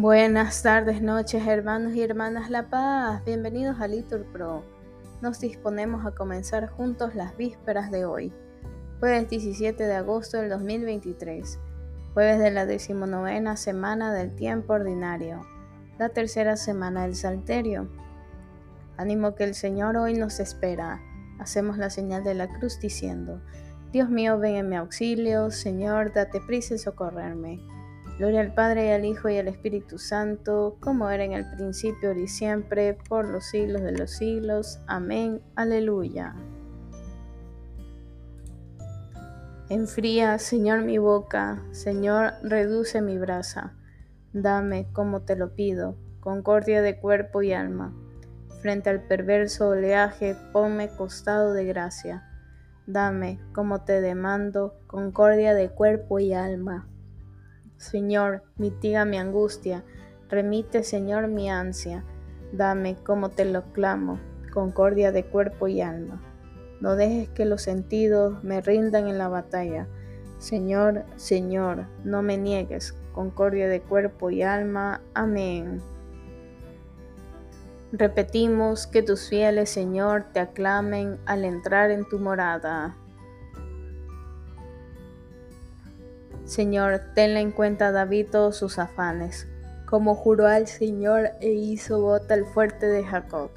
Buenas tardes, noches, hermanos y hermanas La Paz. Bienvenidos a Litur Pro. Nos disponemos a comenzar juntos las vísperas de hoy, jueves 17 de agosto del 2023, jueves de la decimonovena semana del tiempo ordinario, la tercera semana del Salterio. Ánimo que el Señor hoy nos espera. Hacemos la señal de la cruz diciendo, Dios mío, ven en mi auxilio, Señor, date prisa en socorrerme. Gloria al Padre y al Hijo y al Espíritu Santo, como era en el principio, y siempre, por los siglos de los siglos. Amén. Aleluya. Enfría, Señor, mi boca, Señor, reduce mi brasa. Dame, como te lo pido, concordia de cuerpo y alma. Frente al perverso oleaje, ponme costado de gracia. Dame, como te demando, concordia de cuerpo y alma. Señor, mitiga mi angustia, remite, Señor, mi ansia. Dame, como te lo clamo, concordia de cuerpo y alma. No dejes que los sentidos me rindan en la batalla. Señor, Señor, no me niegues, concordia de cuerpo y alma. Amén. Repetimos que tus fieles, Señor, te aclamen al entrar en tu morada. Señor, tenle en cuenta David todos sus afanes, como juró al Señor e hizo bota el fuerte de Jacob.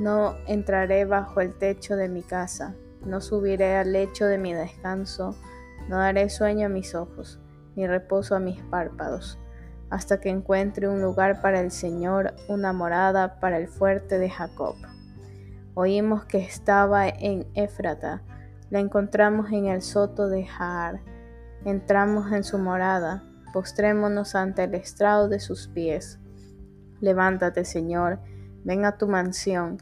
No entraré bajo el techo de mi casa, no subiré al lecho de mi descanso, no daré sueño a mis ojos, ni reposo a mis párpados, hasta que encuentre un lugar para el Señor, una morada para el fuerte de Jacob. Oímos que estaba en Éfrata, la encontramos en el soto de Jaar Entramos en su morada, postrémonos ante el estrado de sus pies. Levántate, Señor, ven a tu mansión,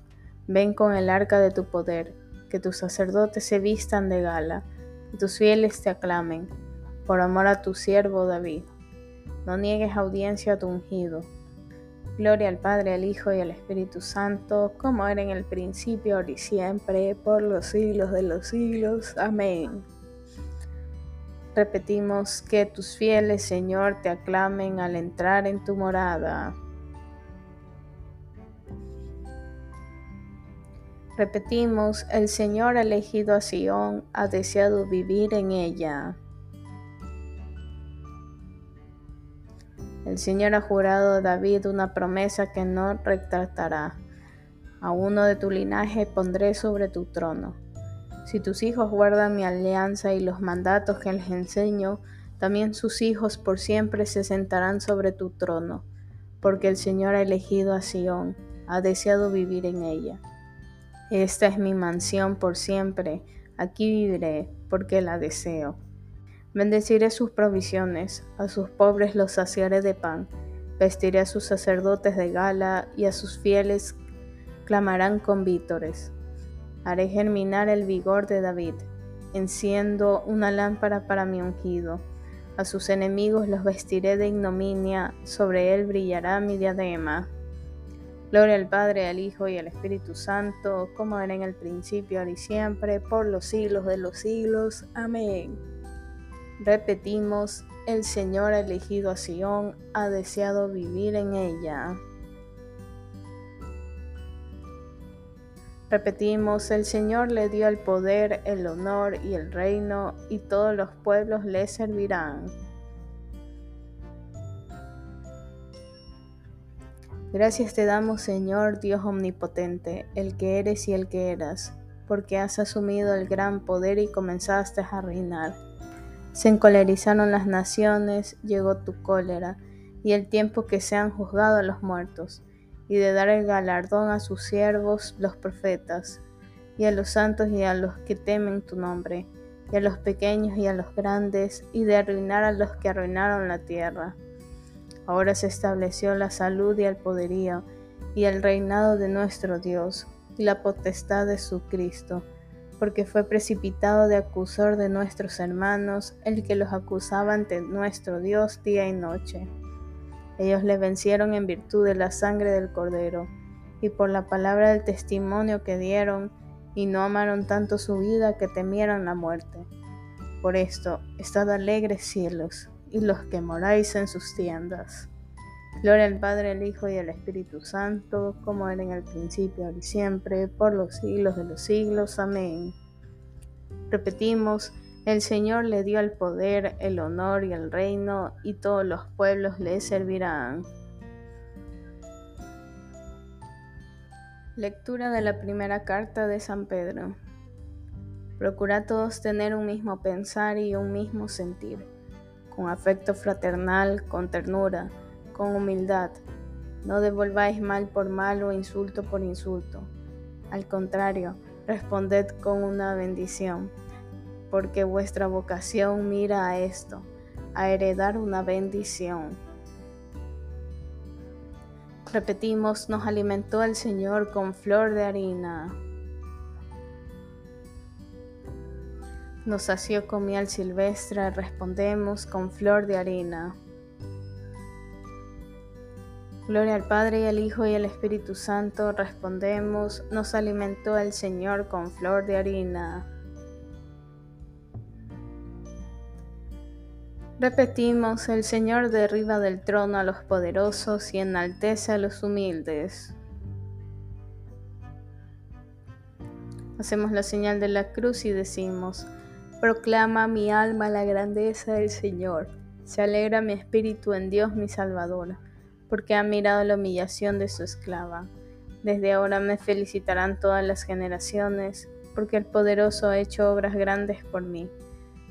ven con el arca de tu poder, que tus sacerdotes se vistan de gala, y tus fieles te aclamen, por amor a tu siervo David. No niegues audiencia a tu ungido. Gloria al Padre, al Hijo y al Espíritu Santo, como era en el principio, ahora y siempre, por los siglos de los siglos. Amén. Repetimos que tus fieles, Señor, te aclamen al entrar en tu morada. Repetimos, el Señor ha elegido a Sión, ha deseado vivir en ella. El Señor ha jurado a David una promesa que no retratará. A uno de tu linaje pondré sobre tu trono si tus hijos guardan mi alianza y los mandatos que les enseño, también sus hijos por siempre se sentarán sobre tu trono, porque el Señor ha elegido a Sión, ha deseado vivir en ella. Esta es mi mansión por siempre, aquí viviré, porque la deseo. Bendeciré sus provisiones, a sus pobres los saciaré de pan, vestiré a sus sacerdotes de gala y a sus fieles clamarán con vítores. Haré germinar el vigor de David. Enciendo una lámpara para mi ungido. A sus enemigos los vestiré de ignominia, sobre él brillará mi diadema. Gloria al Padre, al Hijo y al Espíritu Santo, como era en el principio, ahora y siempre, por los siglos de los siglos. Amén. Repetimos, el Señor ha elegido a Sión, ha deseado vivir en ella. Repetimos, el Señor le dio el poder, el honor y el reino, y todos los pueblos le servirán. Gracias te damos, Señor Dios omnipotente, el que eres y el que eras, porque has asumido el gran poder y comenzaste a reinar. Se encolerizaron las naciones, llegó tu cólera, y el tiempo que se han juzgado a los muertos y de dar el galardón a sus siervos, los profetas, y a los santos y a los que temen tu nombre, y a los pequeños y a los grandes, y de arruinar a los que arruinaron la tierra. Ahora se estableció la salud y el poderío, y el reinado de nuestro Dios, y la potestad de su Cristo, porque fue precipitado de acusar de nuestros hermanos el que los acusaba ante nuestro Dios día y noche. Ellos le vencieron en virtud de la sangre del Cordero y por la palabra del testimonio que dieron, y no amaron tanto su vida que temieron la muerte. Por esto, estad alegres cielos, y los que moráis en sus tiendas. Gloria al Padre, al Hijo y al Espíritu Santo, como era en el principio, ahora y siempre, por los siglos de los siglos. Amén. Repetimos, el Señor le dio el poder, el honor y el reino, y todos los pueblos le servirán. Lectura de la primera carta de San Pedro. Procura todos tener un mismo pensar y un mismo sentir, con afecto fraternal, con ternura, con humildad. No devolváis mal por mal o insulto por insulto. Al contrario, responded con una bendición, porque vuestra vocación mira a esto, a heredar una bendición. Repetimos, nos alimentó el Señor con flor de harina. Nos sació con miel silvestre, respondemos con flor de harina. Gloria al Padre y al Hijo y al Espíritu Santo, respondemos, nos alimentó el Señor con flor de harina. Repetimos, el Señor derriba del trono a los poderosos y enaltece a los humildes. Hacemos la señal de la cruz y decimos, proclama mi alma la grandeza del Señor, se alegra mi espíritu en Dios mi Salvador porque ha mirado la humillación de su esclava. Desde ahora me felicitarán todas las generaciones, porque el poderoso ha hecho obras grandes por mí.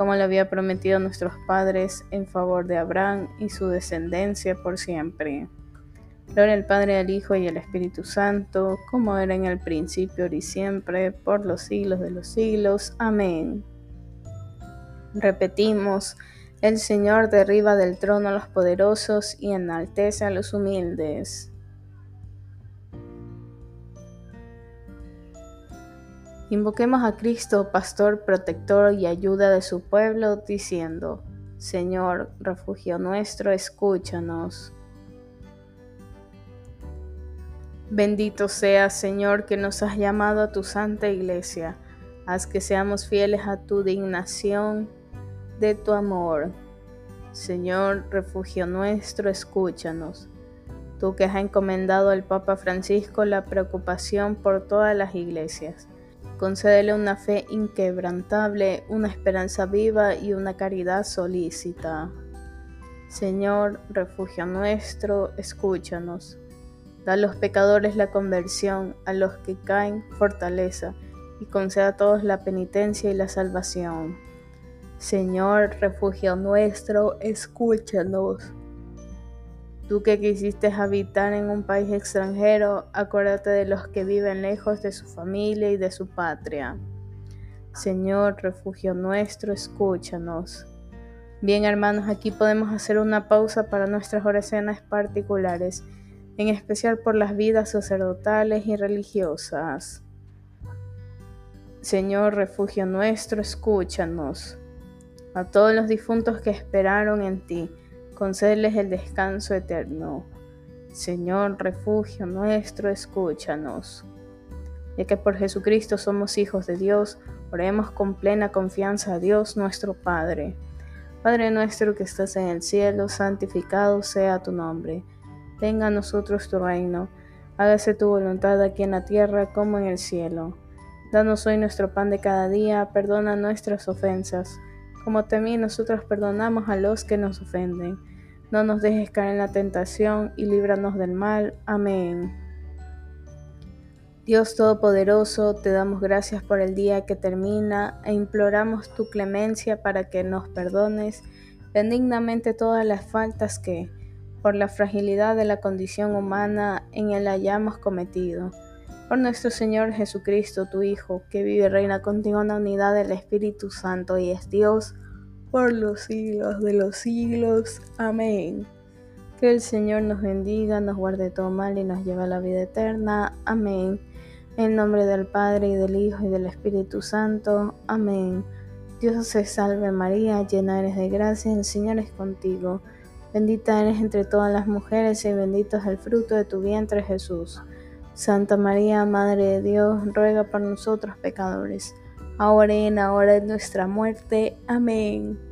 como le había prometido nuestros padres en favor de Abraham y su descendencia por siempre. Gloria al Padre, al Hijo y al Espíritu Santo, como era en el principio, y siempre, por los siglos de los siglos. Amén. Repetimos, el Señor derriba del trono a los poderosos y enaltece a los humildes. Invoquemos a Cristo, pastor, protector y ayuda de su pueblo, diciendo, Señor, refugio nuestro, escúchanos. Bendito sea, Señor, que nos has llamado a tu santa iglesia. Haz que seamos fieles a tu dignación de tu amor. Señor, refugio nuestro, escúchanos. Tú que has encomendado al Papa Francisco la preocupación por todas las iglesias Concédele una fe inquebrantable, una esperanza viva y una caridad solícita. Señor, refugio nuestro, escúchanos. Da a los pecadores la conversión, a los que caen fortaleza, y conceda a todos la penitencia y la salvación. Señor, refugio nuestro, escúchanos. Tú que quisiste habitar en un país extranjero, acuérdate de los que viven lejos de su familia y de su patria. Señor, refugio nuestro, escúchanos. Bien hermanos, aquí podemos hacer una pausa para nuestras oraciones particulares, en especial por las vidas sacerdotales y religiosas. Señor, refugio nuestro, escúchanos. A todos los difuntos que esperaron en ti, concédeles el descanso eterno. Señor, refugio nuestro, escúchanos. Ya que por Jesucristo somos hijos de Dios, oremos con plena confianza a Dios nuestro Padre. Padre nuestro que estás en el cielo, santificado sea tu nombre. Venga a nosotros tu reino. Hágase tu voluntad aquí en la tierra como en el cielo. Danos hoy nuestro pan de cada día, perdona nuestras ofensas, como también nosotros perdonamos a los que nos ofenden no nos dejes caer en la tentación y líbranos del mal. Amén. Dios Todopoderoso, te damos gracias por el día que termina e imploramos tu clemencia para que nos perdones benignamente todas las faltas que, por la fragilidad de la condición humana, en él hayamos cometido. Por nuestro Señor Jesucristo, tu Hijo, que vive y reina contigo en la unidad del Espíritu Santo y es Dios, por los siglos de los siglos. Amén. Que el Señor nos bendiga, nos guarde todo mal y nos lleve a la vida eterna. Amén. En nombre del Padre, y del Hijo, y del Espíritu Santo. Amén. Dios se salve María, llena eres de gracia, el Señor es contigo. Bendita eres entre todas las mujeres, y bendito es el fruto de tu vientre Jesús. Santa María, Madre de Dios, ruega por nosotros pecadores, ahora en la hora de nuestra muerte. Amén.